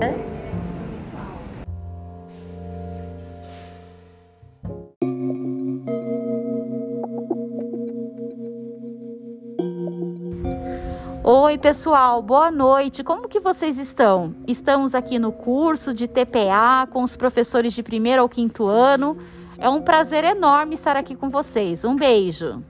Oi, pessoal, boa noite. Como que vocês estão? Estamos aqui no curso de TPA com os professores de primeiro ao quinto ano. É um prazer enorme estar aqui com vocês. Um beijo.